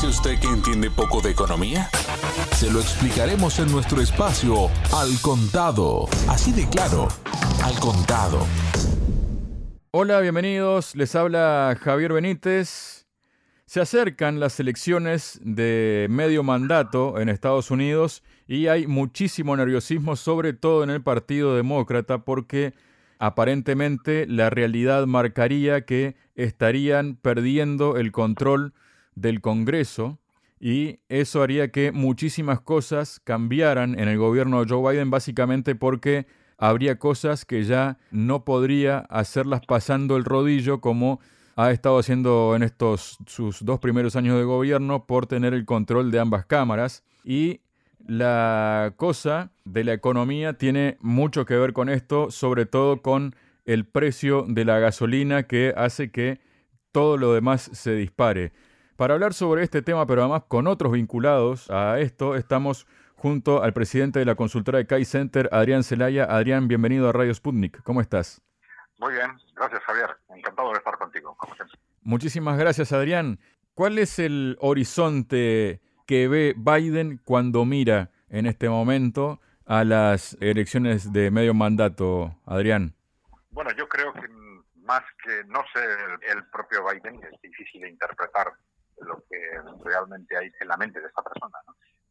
dice usted que entiende poco de economía? Se lo explicaremos en nuestro espacio Al Contado. Así de claro, Al Contado. Hola, bienvenidos. Les habla Javier Benítez. Se acercan las elecciones de medio mandato en Estados Unidos y hay muchísimo nerviosismo, sobre todo en el Partido Demócrata, porque aparentemente la realidad marcaría que estarían perdiendo el control del Congreso y eso haría que muchísimas cosas cambiaran en el gobierno de Joe Biden básicamente porque habría cosas que ya no podría hacerlas pasando el rodillo como ha estado haciendo en estos sus dos primeros años de gobierno por tener el control de ambas cámaras y la cosa de la economía tiene mucho que ver con esto, sobre todo con el precio de la gasolina que hace que todo lo demás se dispare. Para hablar sobre este tema, pero además con otros vinculados a esto, estamos junto al presidente de la consultora de Kai Center, Adrián Celaya. Adrián, bienvenido a Radio Sputnik. ¿Cómo estás? Muy bien, gracias Javier. Encantado de estar contigo, como siempre. Muchísimas gracias, Adrián. ¿Cuál es el horizonte que ve Biden cuando mira en este momento a las elecciones de medio mandato, Adrián? Bueno, yo creo que más que no sé el, propio Biden, es difícil interpretar lo que realmente hay en la mente de esta persona.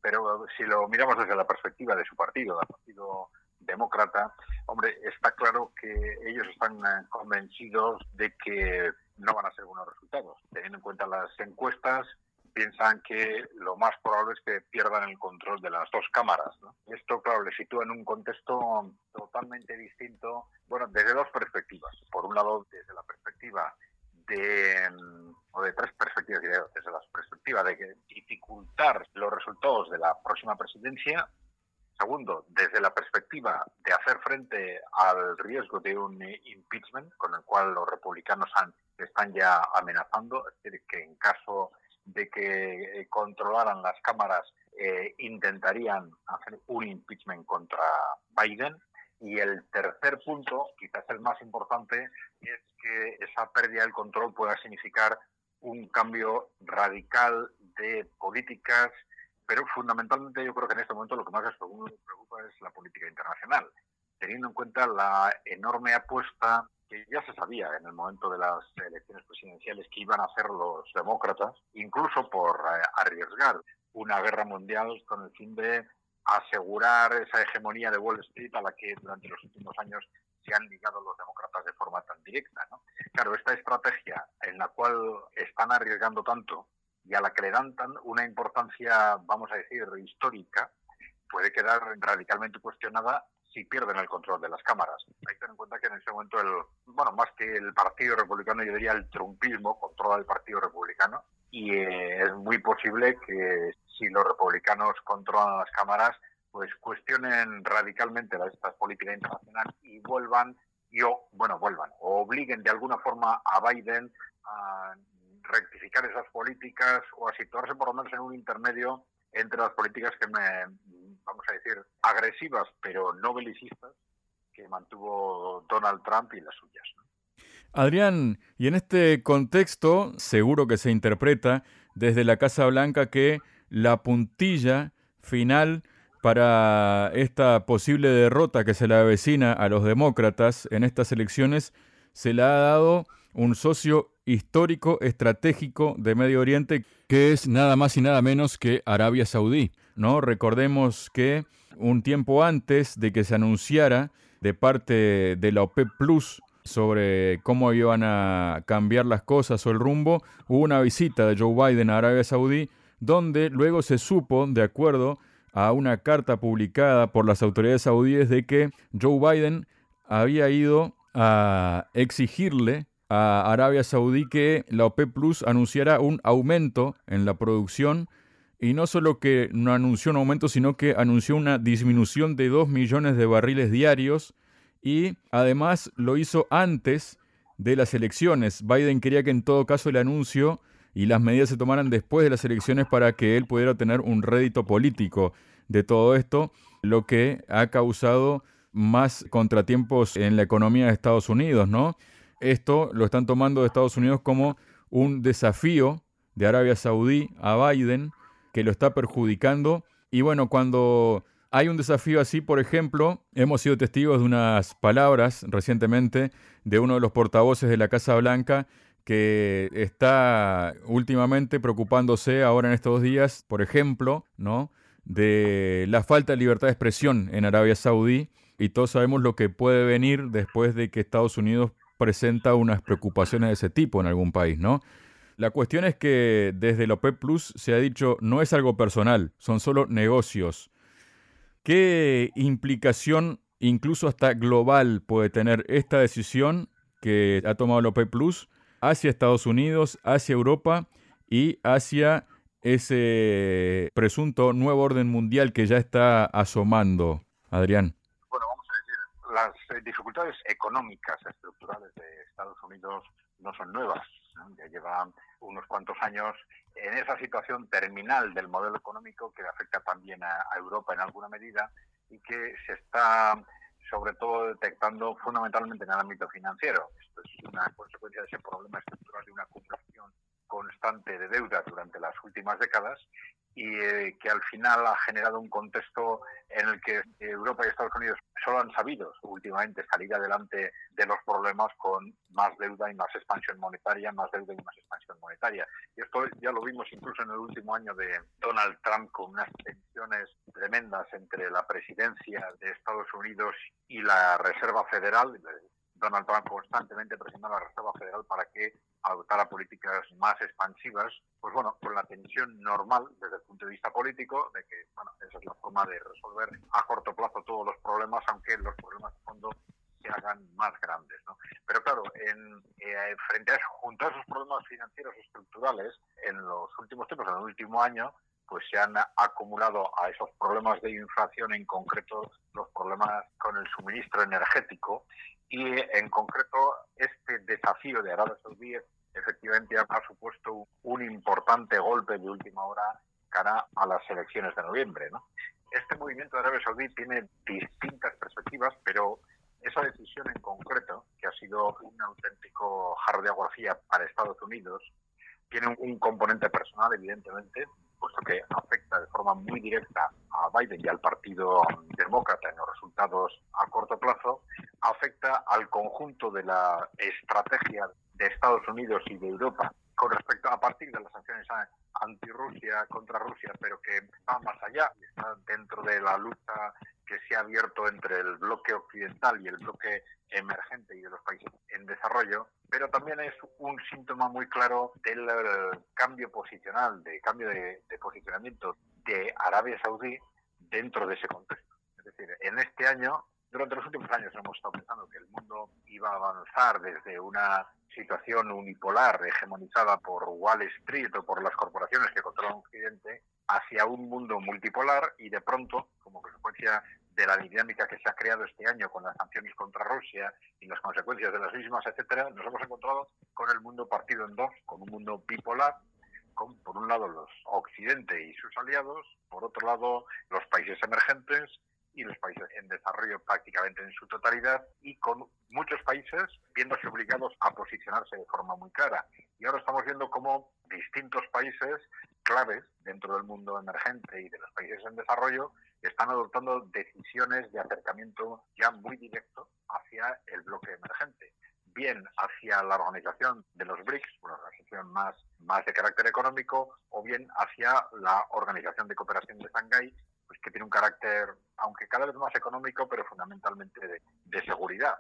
Pero si lo miramos desde la perspectiva de su partido, del Partido Demócrata, hombre, está claro que ellos están eh, convencidos de que no van a ser buenos resultados. Teniendo en cuenta las encuestas, piensan que lo más probable es que pierdan el control de las dos cámaras. Esto, claro, le sitúa en un contexto totalmente distinto, bueno, desde dos perspectivas. Por un lado, desde la perspectiva de, mm, o de tres perspectivas, desde la perspectiva de dificultar los resultados de la próxima presidencia. Segundo, desde la perspectiva de hacer frente al riesgo de un impeachment, con el cual los republicanos han, están ya amenazando, es decir, que en caso de que eh, controlaran las cámaras eh, intentarían hacer un impeachment contra Biden. Y el tercer punto, quizás el más importante, es que esa pérdida del control pueda significar un cambio radical de políticas, pero fundamentalmente yo creo que en este momento lo que más les preocupa es la política internacional, teniendo en cuenta la enorme apuesta que ya se sabía en el momento de las elecciones presidenciales que iban a hacer los demócratas, incluso por eh, arriesgar una guerra mundial con el fin de asegurar esa hegemonía de Wall Street a la que durante los últimos años se han ligado los demócratas de forma tan directa. Claro, esta estrategia en la cual están arriesgando tanto y a la que le dan tan una importancia, vamos a decir, histórica, puede quedar radicalmente cuestionada si pierden el control de las cámaras. Hay que tener en cuenta que en ese momento, el, bueno, más que el Partido Republicano, yo diría el trumpismo controla el Partido Republicano y eh, es muy posible que si los republicanos controlan las cámaras, pues cuestionen radicalmente la, esta política y vuelvan, yo, bueno, vuelvan, o obliguen de alguna forma a Biden a rectificar esas políticas o a situarse por lo menos en un intermedio entre las políticas que me, vamos a decir, agresivas pero no belicistas que mantuvo Donald Trump y las suyas. Adrián, y en este contexto seguro que se interpreta desde la Casa Blanca que la puntilla final para esta posible derrota que se le avecina a los demócratas en estas elecciones se le ha dado un socio histórico estratégico de Medio Oriente que es nada más y nada menos que Arabia Saudí. ¿no? Recordemos que un tiempo antes de que se anunciara de parte de la OPEP Plus sobre cómo iban a cambiar las cosas o el rumbo, hubo una visita de Joe Biden a Arabia Saudí, donde luego se supo, de acuerdo a una carta publicada por las autoridades saudíes, de que Joe Biden había ido a exigirle a Arabia Saudí que la OPEP Plus anunciara un aumento en la producción. Y no solo que no anunció un aumento, sino que anunció una disminución de 2 millones de barriles diarios y además lo hizo antes de las elecciones. Biden quería que en todo caso el anuncio y las medidas se tomaran después de las elecciones para que él pudiera tener un rédito político de todo esto, lo que ha causado más contratiempos en la economía de Estados Unidos, ¿no? Esto lo están tomando de Estados Unidos como un desafío de Arabia Saudí a Biden que lo está perjudicando. Y bueno, cuando hay un desafío así, por ejemplo, hemos sido testigos de unas palabras recientemente de uno de los portavoces de la Casa Blanca que está últimamente preocupándose ahora en estos días, por ejemplo, ¿no? de la falta de libertad de expresión en Arabia Saudí y todos sabemos lo que puede venir después de que Estados Unidos presenta unas preocupaciones de ese tipo en algún país, ¿no? La cuestión es que desde el OPEP Plus se ha dicho no es algo personal, son solo negocios. ¿Qué implicación, incluso hasta global, puede tener esta decisión que ha tomado el OPEP Plus hacia Estados Unidos, hacia Europa y hacia ese presunto nuevo orden mundial que ya está asomando, Adrián? Bueno, vamos a decir, las eh, dificultades económicas estructurales de Estados Unidos no son nuevas. Ya llevan unos cuantos años en esa situación terminal del modelo económico que afecta también a, Europa en alguna medida y que se está sobre todo detectando fundamentalmente en el ámbito financiero. Esto es una consecuencia de ese problema estructural de una acumulación constante de deuda durante las últimas décadas y eh, que al final ha generado un contexto en el que Europa y Estados Unidos solo han sabido últimamente salir adelante de los problemas con más deuda y más expansión monetaria, más deuda y más expansión monetaria. Y esto ya lo vimos incluso en el último año de Donald Trump con unas tensiones tremendas entre la presidencia de Estados Unidos y la Reserva Federal, Donald Trump constantemente presionó a la Reserva Federal para que adoptara políticas más expansivas, pues bueno, con la tensión normal desde el punto de vista político, de que, bueno, esa es la forma de resolver a corto plazo todos los problemas, aunque los problemas de fondo se hagan más grandes. Pero claro, en, eh, frente a junto a esos problemas financieros estructurales, en los últimos tiempos, en el último año, pues se han acumulado a esos problemas de inflación, en concreto los problemas con el suministro energético y en concreto este desafío de Arabia Saudí efectivamente ha supuesto un importante golpe de última hora cara a las elecciones de noviembre. ¿no? Este movimiento de Arabia Saudí tiene distintas perspectivas, pero esa decisión en concreto, que ha sido un auténtico jarro de agua para Estados Unidos, tiene un componente personal, evidentemente, puesto que afecta de forma muy directa a Biden y al Partido Demócrata en los resultados a corto plazo, afecta al conjunto de la estrategia de Estados Unidos y de Europa con respecto a partir de las sanciones anti-Rusia contra Rusia, pero que va más allá, está dentro de la lucha que se ha abierto entre el bloque occidental y el bloque emergente y de los países en desarrollo, pero también es un síntoma muy claro del eh, cambio posicional, de cambio de, posicionamiento de Arabia Saudí dentro de ese contexto. Es decir, en este año, durante los últimos años hemos estado pensando que el mundo iba a avanzar desde una situación unipolar hegemonizada por Wall Street o por las corporaciones que controlan Occidente hacia un mundo multipolar y de pronto, como consecuencia de la dinámica que se ha creado este año con las sanciones contra Rusia y las consecuencias de las mismas, etcétera, nos hemos encontrado con el mundo partido en dos, con un mundo bipolar, con por un lado los Occidente y sus aliados, por otro lado los países emergentes y los países en desarrollo prácticamente en su totalidad y con muchos países viéndose obligados a posicionarse de forma muy clara. Y ahora estamos viendo cómo distintos países claves dentro del mundo emergente y de los países en desarrollo están adoptando decisiones de acercamiento ya muy directo hacia el bloque emergente, bien hacia la organización de los BRICS, una organización más, más de carácter económico, o bien hacia la Organización de Cooperación de Shanghái, pues que tiene un carácter, aunque cada vez más económico, pero fundamentalmente de, seguridad.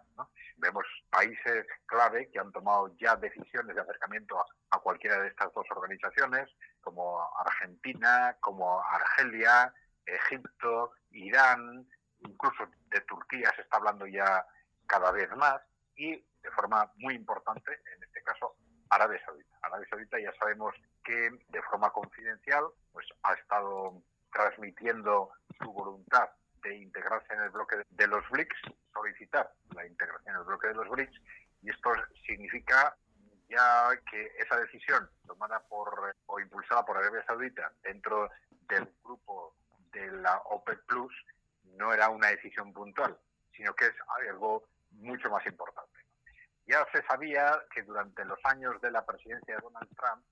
Vemos países clave que han tomado ya decisiones de acercamiento a, a, cualquiera de estas dos organizaciones, como Argentina, como Argelia, Egipto, Irán, incluso de Turquía se está hablando ya cada vez más y de forma muy importante, en este caso, Arabia Saudita. Arabia Saudita ya sabemos que de forma confidencial pues ha estado transmitiendo su voluntad de integrarse en el bloque de los BRICS, solicitar la integración en el bloque de los BRICS, y esto significa ya que esa decisión tomada por o impulsada por Arabia Saudita dentro del grupo de la OPEC Plus no era una decisión puntual, sino que es algo mucho más importante. Ya se sabía que durante los años de la presidencia de Donald Trump,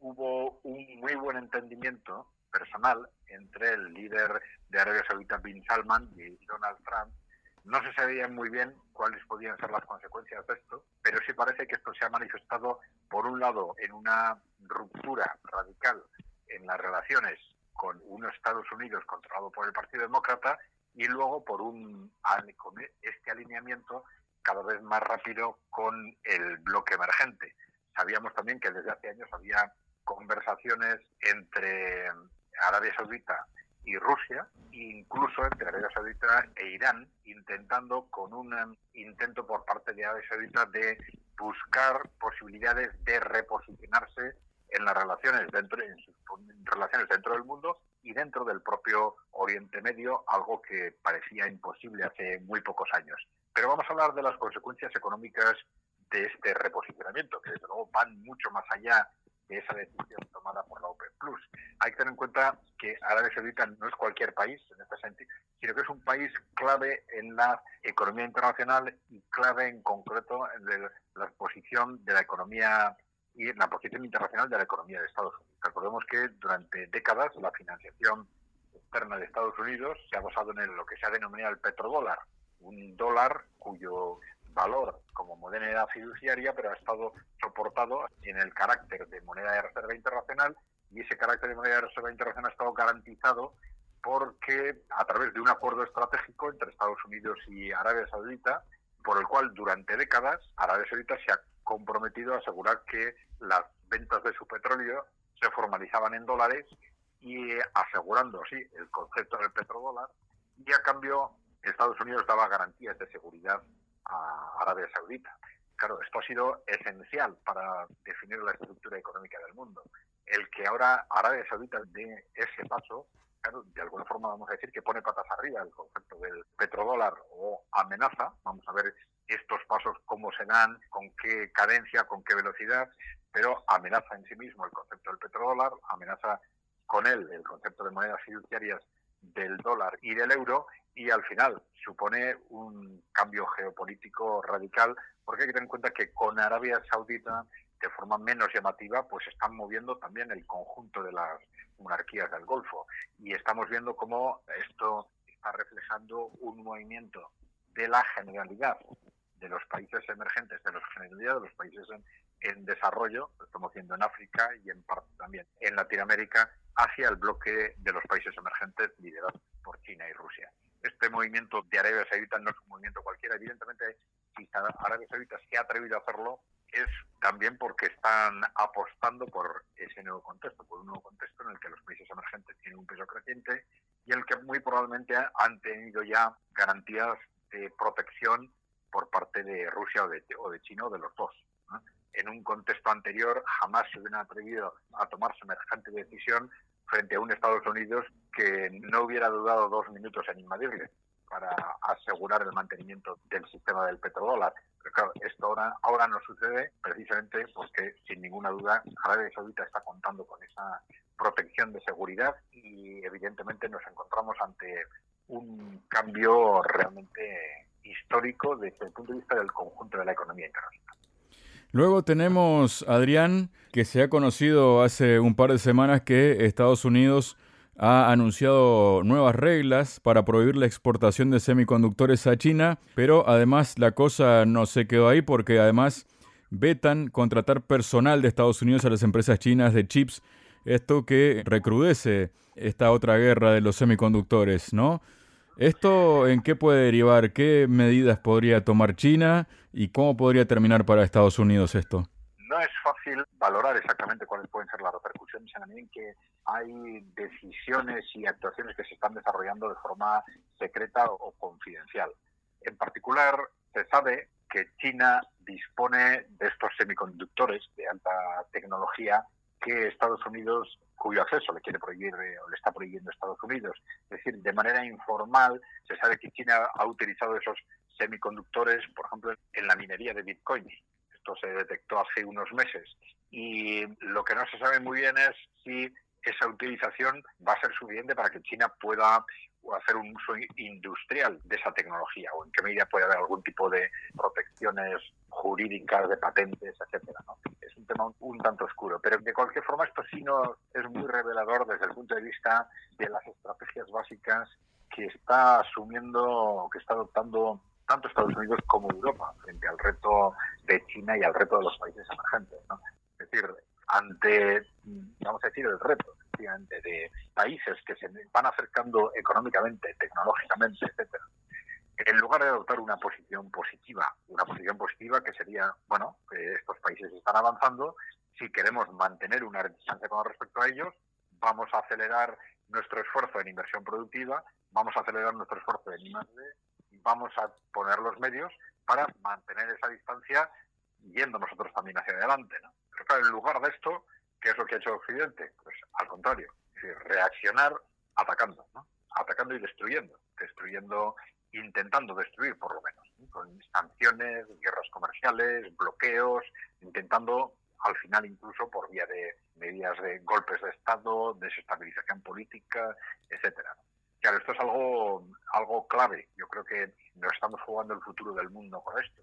hubo un muy buen entendimiento personal entre el líder de Arabia Saudita, Bin Salman, y Donald Trump. No se sabía muy bien cuáles podían ser las consecuencias de esto, pero sí parece que esto se ha manifestado, por un lado, en una ruptura radical en las relaciones con un Estados Unidos controlado por el Partido Demócrata y luego por un este alineamiento cada vez más rápido con el bloque emergente. Sabíamos también que desde hace años había conversaciones entre Arabia Saudita y Rusia, incluso entre Arabia Saudita e Irán, intentando con un intento por parte de Arabia Saudita de buscar posibilidades de reposicionarse en las relaciones dentro en sus relaciones dentro del mundo y dentro del propio Oriente Medio, algo que parecía imposible hace muy pocos años. Pero vamos a hablar de las consecuencias económicas de este reposicionamiento, que desde luego van mucho más allá de esa decisión tomada por la OPEP Plus. Hay que tener en cuenta que Arabia Saudita no es cualquier país en este sentido, sino que es un país clave en la economía internacional y clave en concreto en la posición de la economía y en la posición internacional de la economía de Estados Unidos. Recordemos que durante décadas la financiación externa de Estados Unidos se ha basado en lo que se ha denominado el petrodólar, un dólar cuyo valor como moneda fiduciaria, pero ha estado soportado en el carácter de moneda de reserva internacional y ese carácter de moneda de reserva internacional ha estado garantizado porque a través de un acuerdo estratégico entre Estados Unidos y Arabia Saudita, por el cual durante décadas Arabia Saudita se ha comprometido a asegurar que las ventas de su petróleo se formalizaban en dólares y asegurando así el concepto del petrodólar y a cambio Estados Unidos daba garantías de seguridad a Arabia Saudita. Claro, esto ha sido esencial para definir la estructura económica del mundo. El que ahora Arabia Saudita dé ese paso, claro, de alguna forma vamos a decir que pone patas arriba el concepto del petrodólar o amenaza. Vamos a ver estos pasos cómo se dan, con qué cadencia, con qué velocidad, pero amenaza en sí mismo el concepto del petrodólar, amenaza con él el concepto de monedas fiduciarias del dólar y del euro y al final supone un cambio geopolítico radical porque hay que tener en cuenta que con Arabia Saudita de forma menos llamativa pues están moviendo también el conjunto de las monarquías del Golfo. Y estamos viendo cómo esto está reflejando un movimiento de la generalidad de los países emergentes, de la generalidad de los países en, desarrollo, lo estamos viendo en África y en parte también en Latinoamérica, hacia el bloque de los países emergentes liderados por China y Rusia. Este movimiento de Arabia Saudita no es un movimiento cualquiera, evidentemente si Arabia Saudita se ha atrevido a hacerlo es también porque están apostando por ese nuevo contexto, por un nuevo contexto en el que los países emergentes tienen un peso creciente y en el que muy probablemente han tenido ya garantías de protección por parte de Rusia o de, o de China o de los dos en un contexto anterior jamás se hubieran atrevido a tomar semejante decisión frente a un Estados Unidos que no hubiera dudado dos minutos en invadirle para asegurar el mantenimiento del sistema del petrodólar. Pero claro, esto ahora, ahora no sucede precisamente porque, sin ninguna duda, Arabia Saudita está contando con esa protección de seguridad y, evidentemente, nos encontramos ante un cambio realmente histórico desde el punto de vista del conjunto de la economía internacional. Luego tenemos, Adrián, que se ha conocido hace un par de semanas que Estados Unidos ha anunciado nuevas reglas para prohibir la exportación de semiconductores a China, pero además la cosa no se quedó ahí porque además vetan contratar personal de Estados Unidos a las empresas chinas de chips, esto que recrudece esta otra guerra de los semiconductores, ¿no? ¿Esto en qué puede derivar? ¿Qué medidas podría tomar China y cómo podría terminar para Estados Unidos esto? No es fácil valorar exactamente cuáles pueden ser las repercusiones en la medida en que hay decisiones y actuaciones que se están desarrollando de forma secreta o confidencial. En particular, se sabe que China dispone de estos semiconductores de alta tecnología que Estados Unidos cuyo acceso le quiere prohibir eh, o le está prohibiendo Estados Unidos. Es decir, de manera informal se sabe que China ha utilizado esos semiconductores, por ejemplo, en la minería de Bitcoin. Esto se detectó hace unos meses. Y lo que no se sabe muy bien es si esa utilización va a ser suficiente para que China pueda hacer un uso industrial de esa tecnología o en qué medida puede haber algún tipo de protecciones jurídicas, de patentes, etcétera. Un tema un, tanto oscuro, pero de cualquier forma esto sí no es muy revelador desde el punto de vista de las estrategias básicas que está asumiendo, que está adoptando tanto Estados Unidos como Europa frente al reto de China y al reto de los países emergentes. Es decir, ante, vamos a decir, el reto de países que se van acercando económicamente, tecnológicamente, etcétera, en lugar de adoptar una posición positiva, una posición positiva que sería, bueno, estos países están avanzando, si queremos mantener una distancia con respecto a ellos, vamos a acelerar nuestro esfuerzo en inversión productiva, vamos a acelerar nuestro esfuerzo en I+D, vamos a poner los medios para mantener esa distancia yendo nosotros también hacia adelante. ¿no? Pero claro, en lugar de esto, ¿qué es lo que ha hecho Occidente? Pues al contrario, reaccionar atacando, ¿no? atacando y destruyendo, destruyendo, intentando destruir por lo menos, con sanciones, guerras comerciales, bloqueos, intentando al final incluso por vía de medidas de golpes de Estado, desestabilización política, etcétera. Claro, esto es algo, algo clave. Yo creo que nos estamos jugando el futuro del mundo con esto.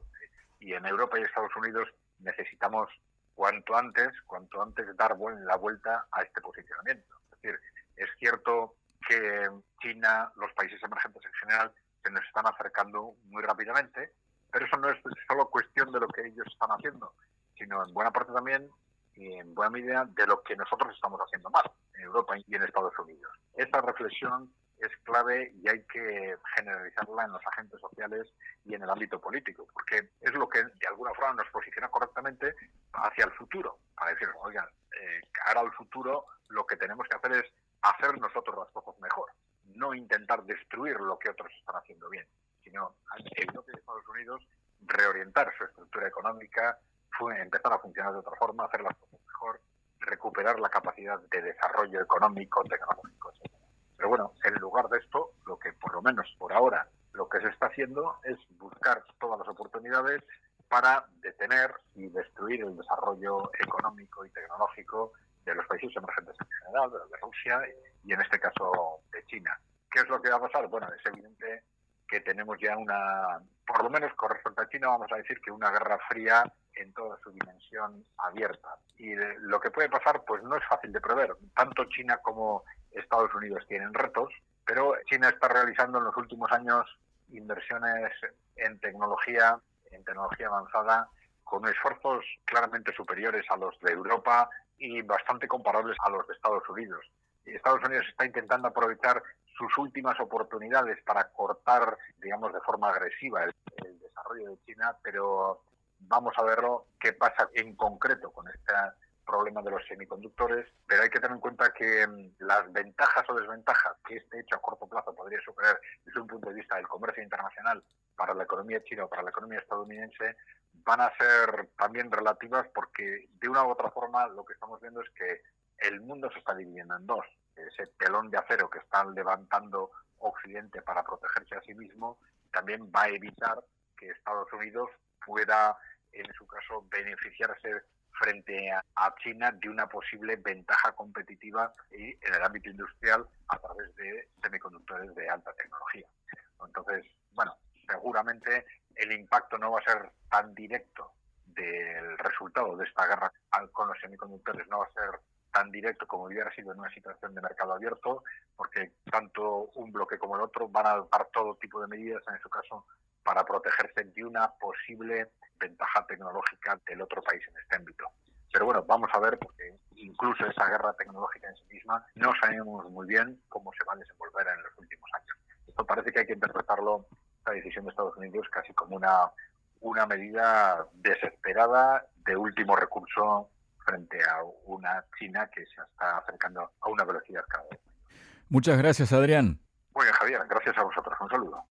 Y en Europa y Estados Unidos necesitamos cuanto antes, cuanto antes dar la vuelta a este posicionamiento. Es decir, es cierto que China, los países emergentes en general, se nos están acercando muy rápidamente, pero eso no es solo cuestión de lo que ellos están haciendo, sino en buena parte también y en buena medida de lo que nosotros estamos haciendo mal en Europa y en Estados Unidos. Esta reflexión es clave y hay que generalizarla en los agentes sociales y en el ámbito político, porque es lo que de alguna forma nos posiciona correctamente hacia el futuro, para decir, oigan, eh, cara al futuro lo que tenemos que hacer es hacer nosotros las cosas mejor, no intentar destruir lo que otros están haciendo bien, sino en Europa y Estados Unidos reorientar su estructura económica, empezar a funcionar de otra forma, hacer las cosas mejor, recuperar la capacidad de desarrollo económico, tecnológico, etc. Pero bueno, en lugar de esto, lo que por lo menos por ahora lo que se está haciendo es buscar todas las oportunidades para detener y destruir el desarrollo económico y tecnológico de los países emergentes en general, de, de Rusia y en este caso de China. ¿Qué es lo que va a pasar? Bueno, es evidente que tenemos ya una, por lo menos con respecto a China, vamos a decir que una guerra fría en toda su dimensión abierta. Y lo que puede pasar, pues no es fácil de prever. Tanto China como Estados Unidos tienen retos, pero China está realizando en los últimos años inversiones en tecnología, en tecnología avanzada, con esfuerzos claramente superiores a los de Europa y bastante comparables a los de Estados Unidos. Estados Unidos está intentando aprovechar sus últimas oportunidades para cortar, digamos, de forma agresiva el, desarrollo de China, pero vamos a verlo qué pasa en concreto con este problema de los semiconductores, pero hay que tener en cuenta que mm, las ventajas o desventajas que este hecho a corto plazo podría superar desde un punto de vista del comercio internacional para la economía china o para la economía estadounidense van a ser también relativas porque de una u otra forma lo que estamos viendo es que el mundo se está dividiendo en dos. Ese telón de acero que está levantando Occidente para protegerse a sí mismo también va a evitar que Estados Unidos pueda, en su caso, beneficiarse frente a China de una posible ventaja competitiva en el ámbito industrial a través de semiconductores de alta tecnología. Entonces, bueno, seguramente el impacto no va a ser tan directo del resultado de esta guerra con los semiconductores, no va a ser tan directo como hubiera sido en una situación de mercado abierto, porque tanto un bloque como el otro van a dar todo tipo de medidas, en su caso, para protegerse de una posible ventaja tecnológica del otro país en este ámbito. Pero bueno, vamos a ver, porque incluso esa guerra tecnológica en sí misma no sabemos muy bien cómo se va a desenvolver en los últimos años. Esto parece que hay que interpretarlo, esta decisión de Estados Unidos, casi como una, una medida desesperada de último recurso frente a una China que se está acercando a una velocidad cada vez. Muchas gracias, Adrián. Muy bien, Javier. Gracias a vosotros. Un saludo.